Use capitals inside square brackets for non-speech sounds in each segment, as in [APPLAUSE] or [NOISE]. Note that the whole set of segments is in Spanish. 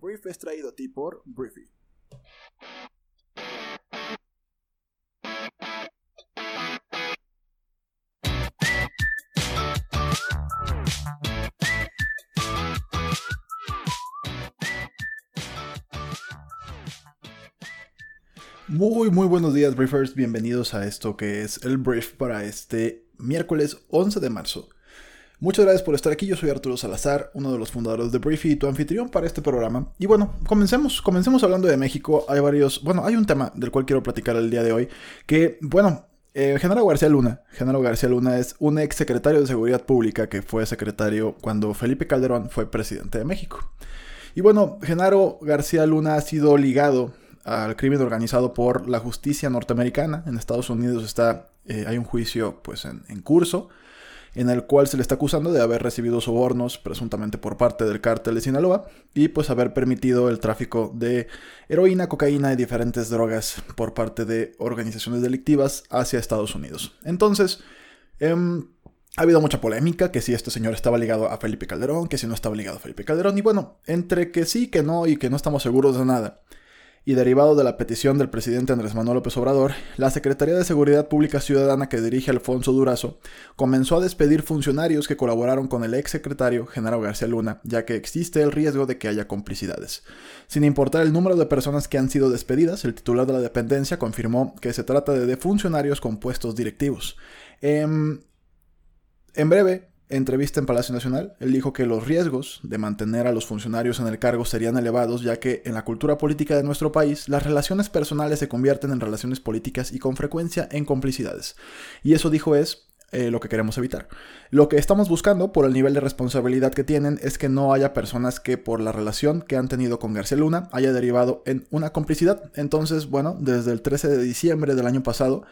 brief es traído a ti por Briefy. Muy, muy buenos días, Briefers. Bienvenidos a esto que es el brief para este miércoles 11 de marzo. Muchas gracias por estar aquí. Yo soy Arturo Salazar, uno de los fundadores de Briefy y tu anfitrión para este programa. Y bueno, comencemos. Comencemos hablando de México. Hay varios. Bueno, hay un tema del cual quiero platicar el día de hoy. Que, bueno, eh, Genaro García Luna. Genaro García Luna es un ex secretario de Seguridad Pública que fue secretario cuando Felipe Calderón fue presidente de México. Y bueno, Genaro García Luna ha sido ligado al crimen organizado por la justicia norteamericana. En Estados Unidos está, eh, hay un juicio pues, en, en, curso en el cual se le está acusando de haber recibido sobornos presuntamente por parte del cártel de Sinaloa y pues haber permitido el tráfico de heroína, cocaína y diferentes drogas por parte de organizaciones delictivas hacia Estados Unidos. Entonces, eh, ha habido mucha polémica, que si este señor estaba ligado a Felipe Calderón, que si no estaba ligado a Felipe Calderón, y bueno, entre que sí, que no y que no estamos seguros de nada y derivado de la petición del presidente Andrés Manuel López Obrador, la Secretaría de Seguridad Pública Ciudadana que dirige Alfonso Durazo comenzó a despedir funcionarios que colaboraron con el ex secretario Genaro García Luna, ya que existe el riesgo de que haya complicidades. Sin importar el número de personas que han sido despedidas, el titular de la dependencia confirmó que se trata de funcionarios con puestos directivos. en breve, entrevista en Palacio Nacional, él dijo que los riesgos de mantener a los funcionarios en el cargo serían elevados, ya que en la cultura política de nuestro país las relaciones personales se convierten en relaciones políticas y con frecuencia en complicidades. Y eso dijo es eh, lo que queremos evitar. Lo que estamos buscando, por el nivel de responsabilidad que tienen, es que no haya personas que por la relación que han tenido con García Luna haya derivado en una complicidad. Entonces, bueno, desde el 13 de diciembre del año pasado,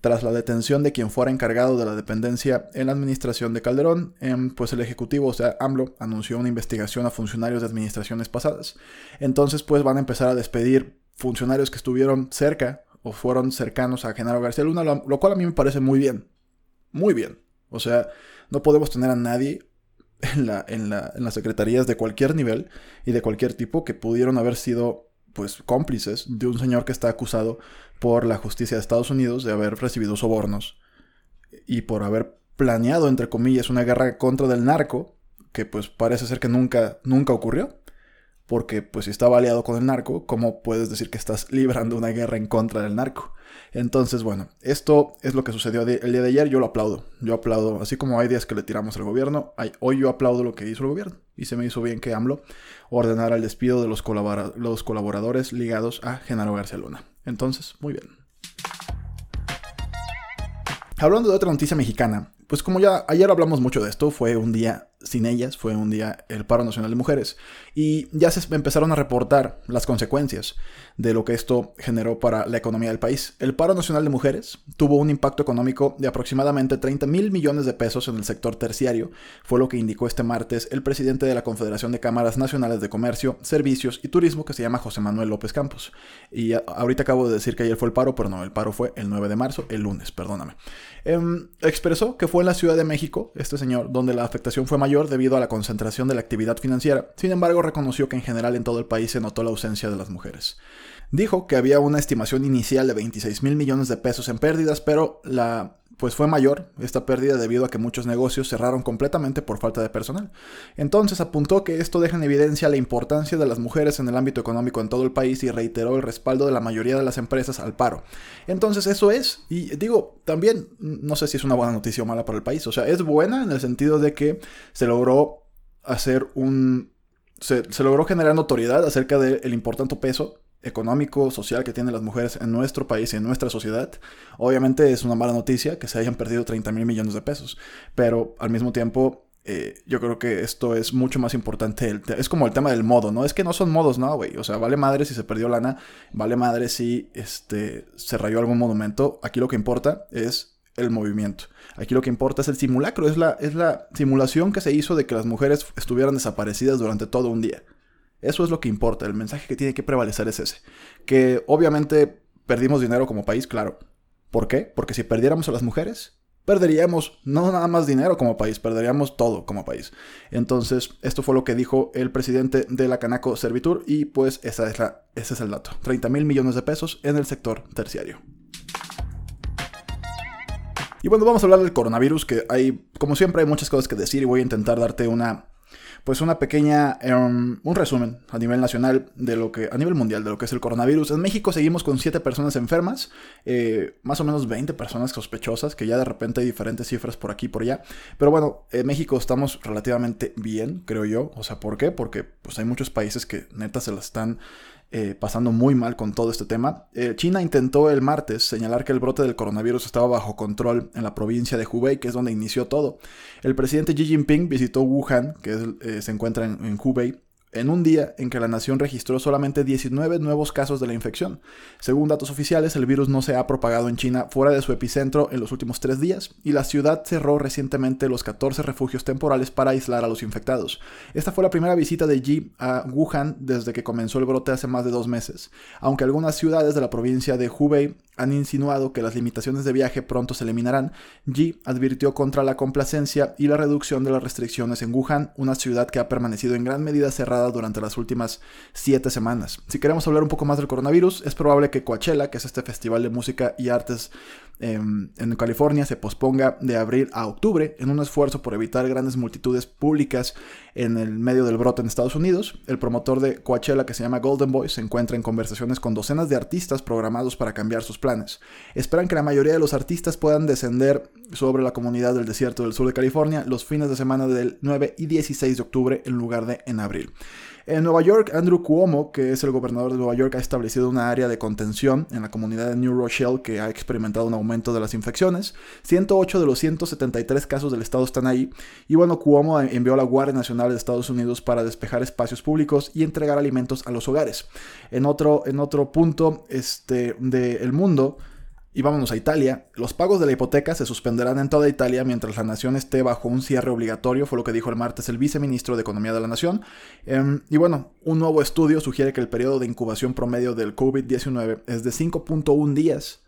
tras la detención de quien fuera encargado de la dependencia en la administración de Calderón, em, pues el Ejecutivo, o sea, AMLO, anunció una investigación a funcionarios de administraciones pasadas. Entonces, pues van a empezar a despedir funcionarios que estuvieron cerca o fueron cercanos a Genaro García Luna, lo, lo cual a mí me parece muy bien. Muy bien. O sea, no podemos tener a nadie en, la, en, la, en las secretarías de cualquier nivel y de cualquier tipo que pudieron haber sido pues cómplices de un señor que está acusado por la justicia de Estados Unidos de haber recibido sobornos y por haber planeado, entre comillas, una guerra contra del narco, que pues parece ser que nunca, nunca ocurrió. Porque pues si estaba aliado con el narco, ¿cómo puedes decir que estás librando una guerra en contra del narco? Entonces, bueno, esto es lo que sucedió el día de ayer, yo lo aplaudo. Yo aplaudo, así como hay días que le tiramos al gobierno, hoy yo aplaudo lo que hizo el gobierno. Y se me hizo bien que AMLO ordenara el despido de los, los colaboradores ligados a Genaro García Luna. Entonces, muy bien. Hablando de otra noticia mexicana, pues como ya ayer hablamos mucho de esto, fue un día sin ellas, fue un día el paro nacional de mujeres y ya se empezaron a reportar las consecuencias de lo que esto generó para la economía del país. El paro nacional de mujeres tuvo un impacto económico de aproximadamente 30 mil millones de pesos en el sector terciario, fue lo que indicó este martes el presidente de la Confederación de Cámaras Nacionales de Comercio, Servicios y Turismo, que se llama José Manuel López Campos. Y ahorita acabo de decir que ayer fue el paro, pero no, el paro fue el 9 de marzo, el lunes, perdóname. Em, expresó que fue en la Ciudad de México, este señor, donde la afectación fue mayor debido a la concentración de la actividad financiera. Sin embargo, reconoció que en general en todo el país se notó la ausencia de las mujeres. Dijo que había una estimación inicial de 26 mil millones de pesos en pérdidas, pero la pues fue mayor esta pérdida debido a que muchos negocios cerraron completamente por falta de personal. Entonces apuntó que esto deja en evidencia la importancia de las mujeres en el ámbito económico en todo el país y reiteró el respaldo de la mayoría de las empresas al paro. Entonces eso es, y digo, también no sé si es una buena noticia o mala para el país, o sea, es buena en el sentido de que se logró hacer un... Se, logró generar notoriedad acerca del importante peso económico, social que tienen las mujeres en nuestro país y en nuestra sociedad. Obviamente es una mala noticia que se hayan perdido 30 mil millones de pesos, pero al mismo tiempo eh, yo creo que esto es mucho más importante. es como el tema del modo, ¿no? Es que no son modos, ¿no, güey? O sea, vale madre si se perdió lana, vale madre si este, se rayó algún monumento. Aquí lo que importa es el movimiento. Aquí lo que importa es el simulacro, es la, es la simulación que se hizo de que las mujeres estuvieran desaparecidas durante todo un día. Eso es lo que importa, el mensaje que tiene que prevalecer es ese. Que obviamente perdimos dinero como país, claro. ¿Por qué? Porque si perdiéramos a las mujeres, perderíamos no nada más dinero como país, perderíamos todo como país. Entonces, esto fue lo que dijo el presidente de la Canaco Servitur y pues esa es la, ese es el dato. 30 mil millones de pesos en el sector terciario. Y bueno, vamos a hablar del coronavirus, que hay, como siempre, hay muchas cosas que decir y voy a intentar darte una pues una pequeña, em, un resumen a nivel nacional de lo que, a nivel mundial de lo que es el coronavirus. En México seguimos con 7 personas enfermas, eh, más o menos 20 personas sospechosas, que ya de repente hay diferentes cifras por aquí y por allá. Pero bueno, en México estamos relativamente bien, creo yo. O sea, ¿por qué? Porque pues hay muchos países que neta se la están eh, pasando muy mal con todo este tema. Eh, China intentó el martes señalar que el brote del coronavirus estaba bajo control en la provincia de Hubei, que es donde inició todo. El presidente Xi Jinping visitó Wuhan, que eh, se encuentra en Hubei, en un día en que la nación registró solamente 19 nuevos casos de la infección. Según datos oficiales, el virus no se ha propagado en China fuera de su epicentro en los últimos tres días, y la ciudad cerró recientemente los 14 refugios temporales para aislar a los infectados. Esta fue la primera visita de Yi a Wuhan desde que comenzó el brote hace más de dos meses, aunque algunas ciudades de la provincia de Hubei han insinuado que las limitaciones de viaje pronto se eliminarán, Yi advirtió contra la complacencia y la reducción de las restricciones en Wuhan, una ciudad que ha permanecido en gran medida cerrada durante las últimas siete semanas. Si queremos hablar un poco más del coronavirus, es probable que Coachella, que es este festival de música y artes em, en California, se posponga de abril a octubre en un esfuerzo por evitar grandes multitudes públicas en el medio del brote en Estados Unidos. El promotor de Coachella, que se llama Golden Boy, se encuentra en conversaciones con docenas de artistas programados para cambiar sus planes. Esperan que la mayoría de los artistas puedan descender sobre la comunidad del desierto del sur de California los fines de semana del 9 y 16 de octubre en lugar de en abril. En Nueva York, Andrew Cuomo, que es el gobernador de Nueva York, ha establecido una área de contención en la comunidad de New Rochelle que ha experimentado un aumento de las infecciones. 108 de los 173 casos del estado están ahí. Y bueno, Cuomo envió a la Guardia Nacional de Estados Unidos para despejar espacios públicos y entregar alimentos a los hogares. En otro, en otro punto este, del mundo, y vámonos a Italia. Los pagos de la hipoteca se suspenderán en toda Italia mientras la nación esté bajo un cierre obligatorio, fue lo que dijo el martes el viceministro de Economía de la Nación. Em, y bueno, un nuevo estudio sugiere que el periodo de incubación promedio del COVID-19 es de 5.1 días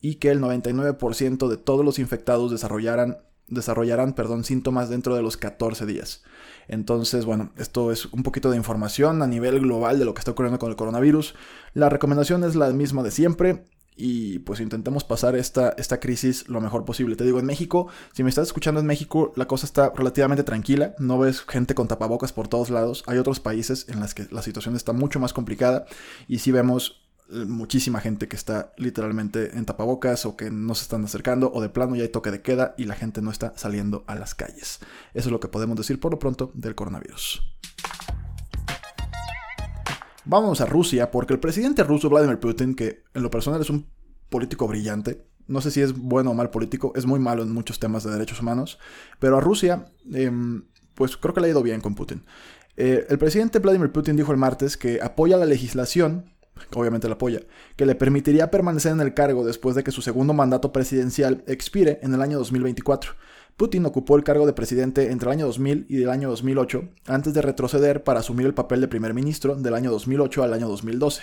y que el 99% de todos los infectados desarrollarán, desarrollarán perdón, síntomas dentro de los 14 días. Entonces, bueno, esto es un poquito de información a nivel global de lo que está ocurriendo con el coronavirus. La recomendación es la misma de siempre y pues intentemos pasar esta, esta crisis lo mejor posible. Te digo, en México, si me estás escuchando en México, la cosa está relativamente tranquila, no ves gente con tapabocas por todos lados, hay otros países en los que la situación está mucho más complicada y sí vemos eh, muchísima gente que está literalmente en tapabocas o que no se están acercando o de plano ya hay toque de queda y la gente no está saliendo a las calles. Eso es lo que podemos decir por lo pronto del coronavirus. Vamos a Rusia, porque el presidente ruso Vladimir Putin, que en lo personal es un político brillante, no sé si es bueno o mal político, es muy malo en muchos temas de derechos humanos, pero a Rusia, em, pues creo que le ha ido bien con Putin. Eh, el presidente Vladimir Putin dijo el martes que apoya la legislación, obviamente la apoya, que le permitiría permanecer en el cargo después de que su segundo mandato presidencial expire en el año 2024. Putin ocupó el cargo de presidente entre el año 2000 y el año 2008, antes de retroceder para asumir el papel de primer ministro del año 2008 al año 2012.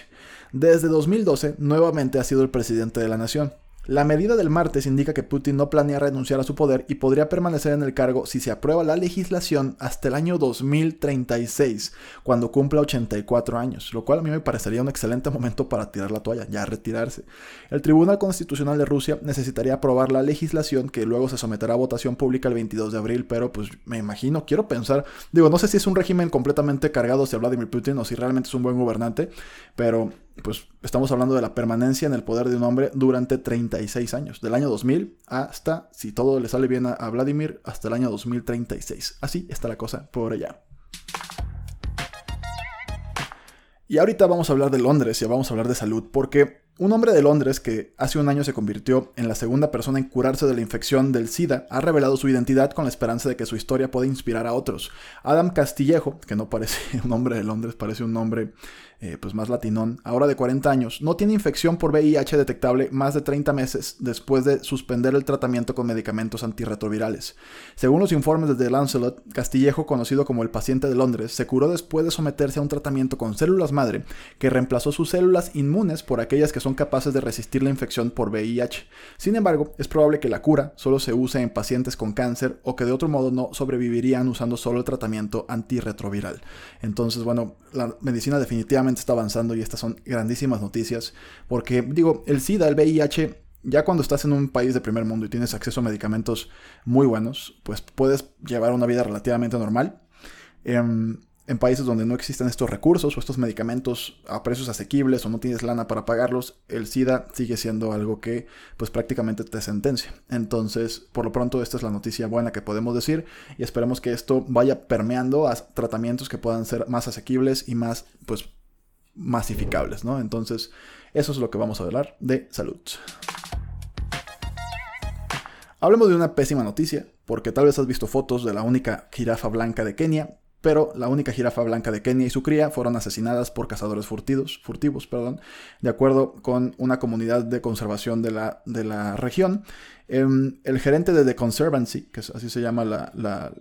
Desde 2012, nuevamente ha sido el presidente de la nación. La medida del martes indica que Putin no planea renunciar a su poder y podría permanecer en el cargo si se aprueba la legislación hasta el año 2036, cuando cumpla 84 años, lo cual a mí me parecería un excelente momento para tirar la toalla, ya retirarse. El Tribunal Constitucional de Rusia necesitaría aprobar la legislación que luego se someterá a votación pública el 22 de abril, pero pues me imagino, quiero pensar, digo, no sé si es un régimen completamente cargado hacia Vladimir Putin o si realmente es un buen gobernante, pero pues estamos hablando de la permanencia en el poder de un hombre durante 36 años, del año 2000 hasta, si todo le sale bien a, Vladimir, hasta el año 2036. Así está la cosa por allá. Y ahorita vamos a hablar de Londres y vamos a hablar de salud, porque un hombre de Londres que hace un año se convirtió en la segunda persona en curarse de la infección del SIDA ha revelado su identidad con la esperanza de que su historia pueda inspirar a otros. Adam Castillejo, que no parece [LAUGHS] un hombre de Londres, parece un nombre eh, pues más latinón, ahora de 40 años, no tiene infección por VIH detectable más de 30 meses después de suspender el tratamiento con medicamentos antirretrovirales. Según los informes de The Lancelot, Castillejo, conocido como el paciente de Londres, se curó después de someterse a un tratamiento con células madre que reemplazó sus células inmunes por aquellas que son capaces de resistir la infección por VIH. Sin embargo, es probable que la cura solo se use en pacientes con cáncer o que de otro modo no sobrevivirían usando solo el tratamiento antirretroviral. Entonces, bueno, la medicina definitivamente está avanzando y estas son grandísimas noticias porque, digo, el SIDA, el VIH, ya cuando estás en un país de primer mundo y tienes acceso a medicamentos muy buenos, pues puedes llevar una vida relativamente normal. Em, en países donde no existen estos recursos o estos medicamentos a precios asequibles o no tienes lana para pagarlos, el SIDA sigue siendo algo que pues prácticamente te sentencia. Entonces, por lo pronto esta es la noticia buena que podemos decir y esperemos que esto vaya permeando a tratamientos que puedan ser más asequibles y más pues masificables, ¿no? Entonces, eso es lo que vamos a hablar de salud. Hablemos de una pésima noticia, porque tal vez has visto fotos de la única jirafa blanca de Kenia, pero la única jirafa blanca de Kenia y su cría fueron asesinadas por cazadores furtivos, perdón, de acuerdo con una comunidad de conservación de la, de la región. Em, el gerente de The Conservancy, que así se llama la la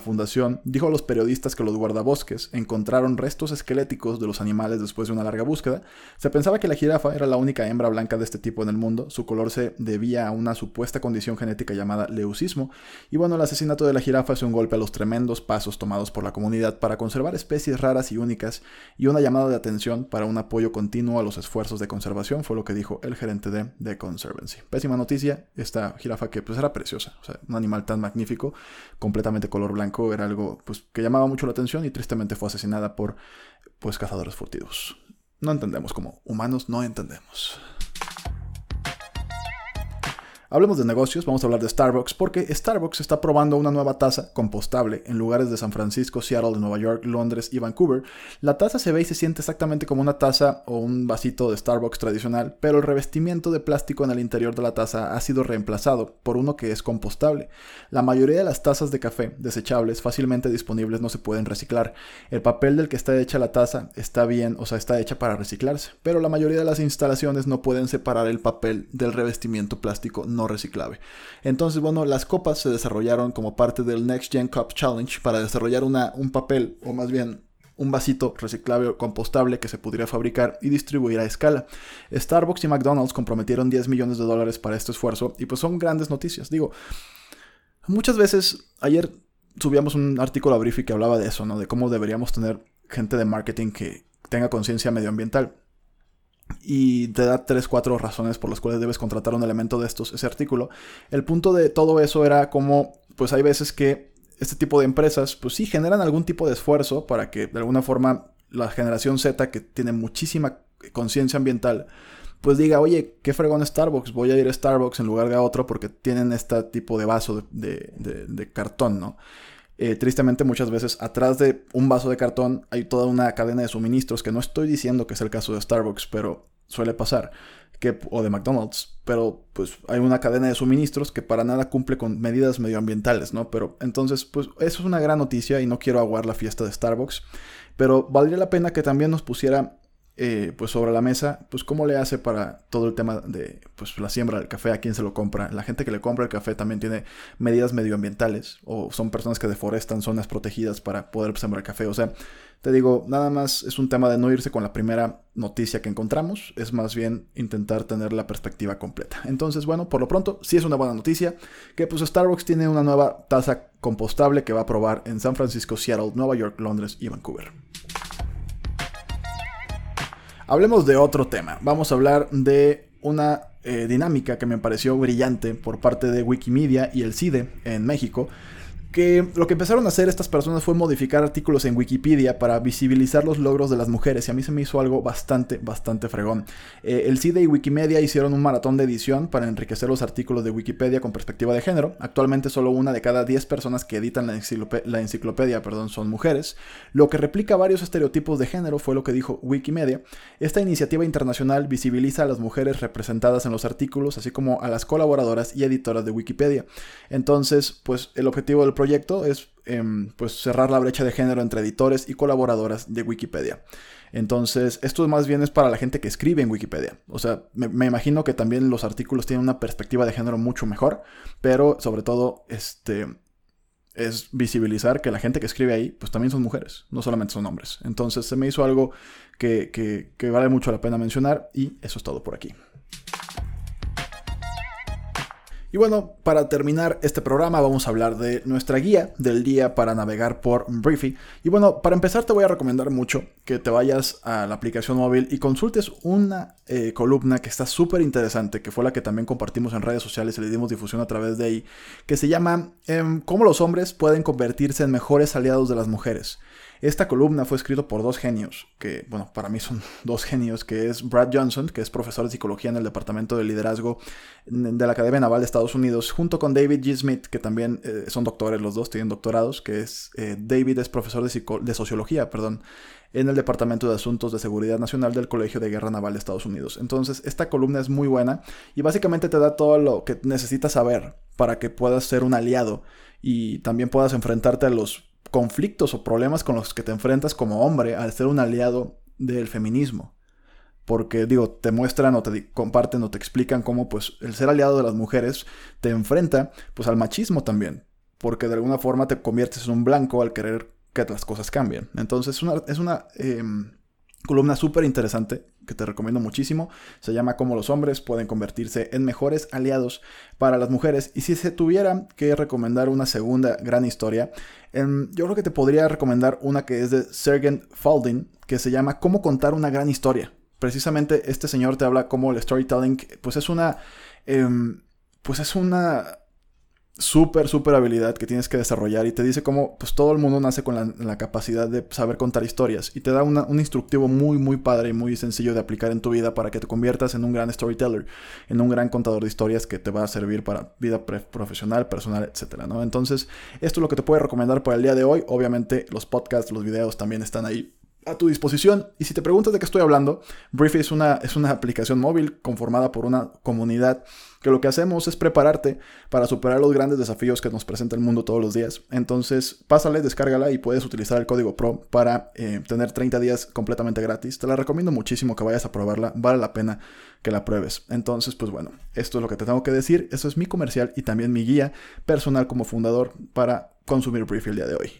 fundación dijo a los periodistas que los guardabosques encontraron restos esqueléticos de los animales después de una larga búsqueda. Se pensaba que la jirafa era la única hembra blanca de este tipo en el mundo. Su color se debía a una supuesta condición genética llamada leucismo. Y bueno, el asesinato de la jirafa es un golpe a los tremendos pasos tomados por la comunidad para conservar especies raras y únicas y una llamada de atención para un apoyo continuo a los esfuerzos de conservación, fue lo que dijo el gerente de The Conservancy. Pésima noticia, esta jirafa que pues era preciosa, o sea, un animal tan magnífico, completamente color blanco era algo pues, que llamaba mucho la atención y tristemente fue asesinada por pues, cazadores furtivos. No entendemos como humanos, no entendemos. Hablemos de negocios, vamos a hablar de Starbucks, porque Starbucks está probando una nueva taza compostable en lugares de San Francisco, Seattle, Nueva York, Londres y Vancouver. La taza se ve y se siente exactamente como una taza o un vasito de Starbucks tradicional, pero el revestimiento de plástico en el interior de la taza ha sido reemplazado por uno que es compostable. La mayoría de las tazas de café desechables fácilmente disponibles no se pueden reciclar. El papel del que está hecha la taza está bien, o sea, está hecha para reciclarse, pero la mayoría de las instalaciones no pueden separar el papel del revestimiento plástico reciclable. Entonces, bueno, las copas se desarrollaron como parte del Next Gen Cup Challenge para desarrollar una, un papel, o más bien un vasito reciclable o compostable que se pudiera fabricar y distribuir a escala. Starbucks y McDonald's comprometieron 10 millones de dólares para este esfuerzo y pues son grandes noticias. Digo, muchas veces, ayer subíamos un artículo a Briefy que hablaba de eso, ¿no? De cómo deberíamos tener gente de marketing que tenga conciencia medioambiental y te da tres, cuatro razones por las cuales debes contratar un elemento de estos, ese artículo. El punto de todo eso era como, pues hay veces que este tipo de empresas, pues sí, generan algún tipo de esfuerzo para que de alguna forma la generación Z, que tiene muchísima conciencia ambiental, pues diga, oye, qué fregón Starbucks, voy a ir a Starbucks en lugar de a otro porque tienen este tipo de vaso de, de cartón, ¿no? Eh, tristemente muchas veces atrás de un vaso de cartón hay toda una cadena de suministros que no estoy diciendo que es el caso de Starbucks, pero suele pasar, que, o de McDonald's, pero pues hay una cadena de suministros que para nada cumple con medidas medioambientales, ¿no? Pero entonces, pues eso es una gran noticia y no quiero aguar la fiesta de Starbucks, pero valdría la pena que también nos pusiera eh, pues sobre la mesa, pues cómo le hace para todo el tema de pues la siembra del café, a quién se lo compra. La gente que le compra el café también tiene medidas medioambientales o son personas que deforestan zonas protegidas para poder sembrar café. O sea, te digo, nada más es un tema de no irse con la primera noticia que encontramos, es más bien intentar tener la perspectiva completa. Entonces, bueno, por lo pronto, sí es una buena noticia que pues Starbucks tiene una nueva taza compostable que va a probar en San Francisco, Seattle, Nueva York, Londres y Vancouver. Hablemos de otro tema. Vamos a hablar de una eh, dinámica que me pareció brillante por parte de Wikimedia y el CIDE en México, que lo que empezaron a hacer estas personas fue modificar artículos en Wikipedia para visibilizar los logros de las mujeres y a mí se me hizo algo bastante, bastante fregón. Eh, el CIDE y Wikimedia hicieron un maratón de edición para enriquecer los artículos de Wikipedia con perspectiva de género. Actualmente solo una de cada 10 personas que editan la, la enciclopedia perdón, son mujeres, lo que replica varios estereotipos de género fue lo que dijo Wikimedia. Esta iniciativa internacional visibiliza a las mujeres representadas en los artículos, así como a las colaboradoras y editoras de Wikipedia. Entonces, pues el objetivo del es em, pues cerrar la brecha de género entre editores y colaboradoras de Wikipedia. Entonces, esto más bien es para la gente que escribe en Wikipedia. O sea, me, imagino que también los artículos tienen una perspectiva de género mucho mejor, pero sobre todo, este, es visibilizar que la gente que escribe ahí, pues también son mujeres, no solamente son hombres. Entonces se me hizo algo que, que vale mucho la pena mencionar y eso es todo por aquí. Y bueno, para terminar este programa vamos a hablar de nuestra guía del día para navegar por Briefy. Y bueno, para empezar te voy a recomendar mucho que te vayas a la aplicación móvil y consultes una eh, columna que está súper interesante, que fue la que también compartimos en redes sociales y le dimos difusión a través de ahí, que se llama em, ¿Cómo los hombres pueden convertirse en mejores aliados de las mujeres? Esta columna fue escrita por dos genios, que, bueno, para mí son [LAUGHS] dos genios, que es Brad Johnson, que es profesor de psicología en el Departamento de Liderazgo de la Academia Naval de Estados Unidos, junto con David G. Smith, que también eh, son doctores los dos, tienen doctorados, que es, eh, David es profesor de, de Sociología, perdón, en el Departamento de Asuntos de Seguridad Nacional del Colegio de Guerra Naval de Estados Unidos. Entonces, esta columna es muy buena y básicamente te da todo lo que necesitas saber para que puedas ser un aliado y también puedas enfrentarte a los conflictos o problemas con los que te enfrentas como hombre al ser un aliado del feminismo. Porque digo, te muestran o te comparten o te explican cómo pues el ser aliado de las mujeres te enfrenta pues al machismo también. Porque de alguna forma te conviertes en un blanco al querer que las cosas cambien. Entonces es una, es una em, columna súper interesante que te recomiendo muchísimo. Se llama Cómo los hombres pueden convertirse en mejores aliados para las mujeres. Y si se tuviera que recomendar una segunda gran historia, em, yo creo que te podría recomendar una que es de Sergeant Falding, que se llama Cómo contar una gran historia. Precisamente este señor te habla como el storytelling, pues es una... Em, pues es una súper, súper habilidad que tienes que desarrollar y te dice cómo pues todo el mundo nace con la, capacidad de saber contar historias y te da un instructivo muy, muy padre y muy sencillo de aplicar en tu vida para que te conviertas en un gran storyteller, en un gran contador de historias que te va a servir para vida profesional, personal, etcétera, ¿no? Entonces, esto es lo que te puedo recomendar para el día de hoy. Obviamente, los podcasts, los videos también están ahí a tu disposición. Y si te preguntas de qué estoy hablando, Briefy es una, es una aplicación móvil conformada por una comunidad que lo que hacemos es prepararte para superar los grandes desafíos que nos presenta el mundo todos los días. Entonces, pásale, descárgala y puedes utilizar el código PRO para eh, tener 30 días completamente gratis. Te la recomiendo muchísimo que vayas a probarla, vale la pena que la pruebes. Entonces, pues bueno, esto es lo que te tengo que decir. Eso es mi comercial y también mi guía personal como fundador para consumir Briefy el día de hoy.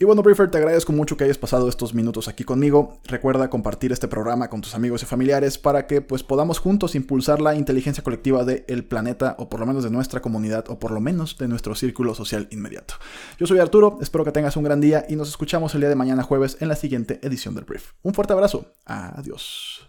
Y bueno, Briefer, te agradezco mucho que hayas pasado estos minutos aquí conmigo. Recuerda compartir este programa con tus amigos y familiares para que pues podamos juntos impulsar la inteligencia colectiva del planeta o por lo menos de nuestra comunidad o por lo menos de nuestro círculo social inmediato. Yo soy Arturo, espero que tengas un gran día y nos escuchamos el día de mañana jueves en la siguiente edición del Brief. Un fuerte abrazo. Adiós.